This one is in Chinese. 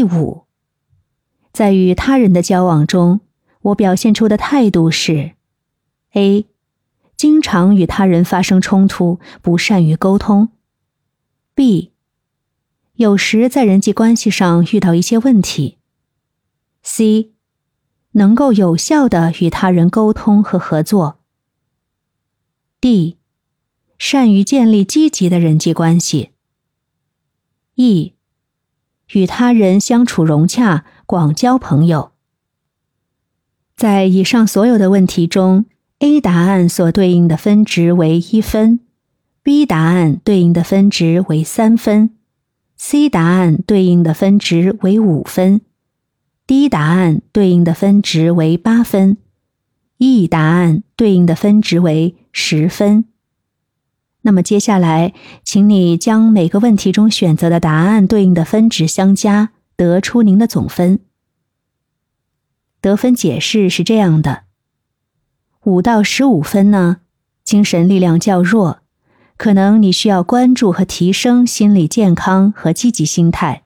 第五，在与他人的交往中，我表现出的态度是：A，经常与他人发生冲突，不善于沟通；B，有时在人际关系上遇到一些问题；C，能够有效的与他人沟通和合作；D，善于建立积极的人际关系；E。与他人相处融洽，广交朋友。在以上所有的问题中，A 答案所对应的分值为一分，B 答案对应的分值为三分，C 答案对应的分值为五分，D 答案对应的分值为八分，E 答案对应的分值为十分。那么接下来，请你将每个问题中选择的答案对应的分值相加，得出您的总分。得分解释是这样的：五到十五分呢，精神力量较弱，可能你需要关注和提升心理健康和积极心态；